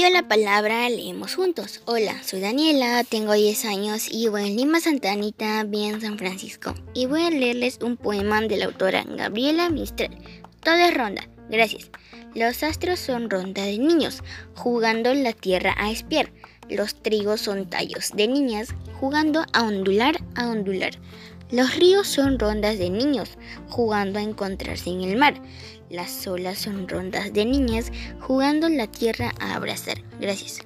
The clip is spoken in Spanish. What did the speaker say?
pido la palabra, leemos juntos. Hola, soy Daniela, tengo 10 años y vivo en Lima, Santa Anita, bien San Francisco. Y voy a leerles un poema de la autora Gabriela Mistral. Todo es ronda, gracias. Los astros son ronda de niños, jugando la tierra a espiar. Los trigos son tallos de niñas, jugando a ondular, a ondular. Los ríos son rondas de niños, jugando a encontrarse en el mar. Las olas son rondas de niñas, jugando la tierra a abrazar. Gracias.